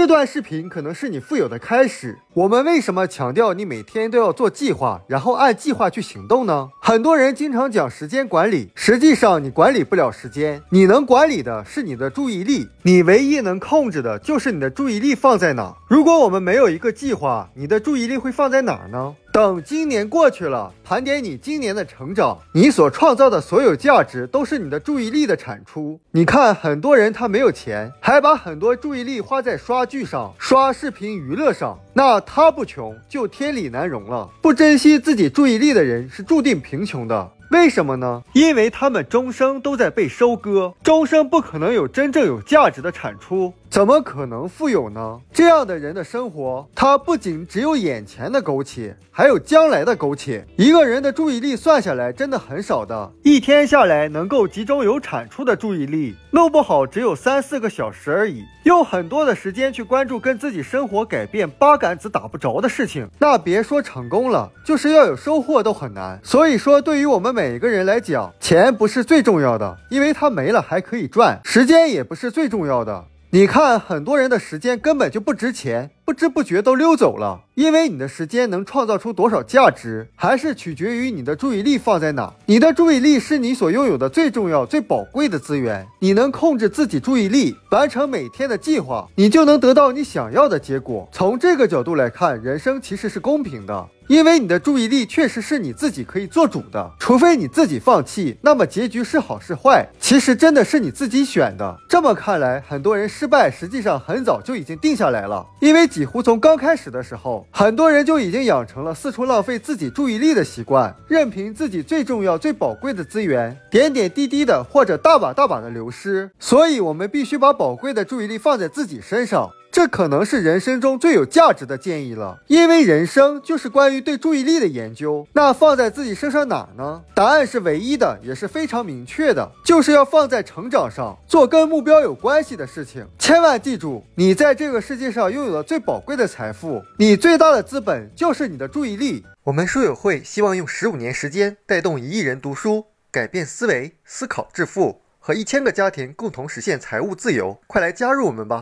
这段视频可能是你富有的开始。我们为什么强调你每天都要做计划，然后按计划去行动呢？很多人经常讲时间管理，实际上你管理不了时间，你能管理的是你的注意力，你唯一能控制的就是你的注意力放在哪。如果我们没有一个计划，你的注意力会放在哪儿呢？等今年过去了，盘点你今年的成长，你所创造的所有价值都是你的注意力的产出。你看，很多人他没有钱，还把很多注意力花在刷剧上、刷视频娱乐上，那他不穷就天理难容了。不珍惜自己注意力的人是注定贫穷的。为什么呢？因为他们终生都在被收割，终生不可能有真正有价值的产出。怎么可能富有呢？这样的人的生活，他不仅只有眼前的苟且，还有将来的苟且。一个人的注意力算下来真的很少的，一天下来能够集中有产出的注意力，弄不好只有三四个小时而已。用很多的时间去关注跟自己生活改变八竿子打不着的事情，那别说成功了，就是要有收获都很难。所以说，对于我们每一个人来讲，钱不是最重要的，因为它没了还可以赚；时间也不是最重要的。你看，很多人的时间根本就不值钱，不知不觉都溜走了。因为你的时间能创造出多少价值，还是取决于你的注意力放在哪。你的注意力是你所拥有的最重要、最宝贵的资源。你能控制自己注意力，完成每天的计划，你就能得到你想要的结果。从这个角度来看，人生其实是公平的。因为你的注意力确实是你自己可以做主的，除非你自己放弃，那么结局是好是坏，其实真的是你自己选的。这么看来，很多人失败实际上很早就已经定下来了，因为几乎从刚开始的时候，很多人就已经养成了四处浪费自己注意力的习惯，任凭自己最重要、最宝贵的资源点点滴滴的或者大把大把的流失。所以，我们必须把宝贵的注意力放在自己身上。这可能是人生中最有价值的建议了，因为人生就是关于对注意力的研究。那放在自己身上哪呢？答案是唯一的，也是非常明确的，就是要放在成长上，做跟目标有关系的事情。千万记住，你在这个世界上拥有的最宝贵的财富，你最大的资本就是你的注意力。我们书友会希望用十五年时间带动一亿人读书，改变思维，思考致富，和一千个家庭共同实现财务自由。快来加入我们吧！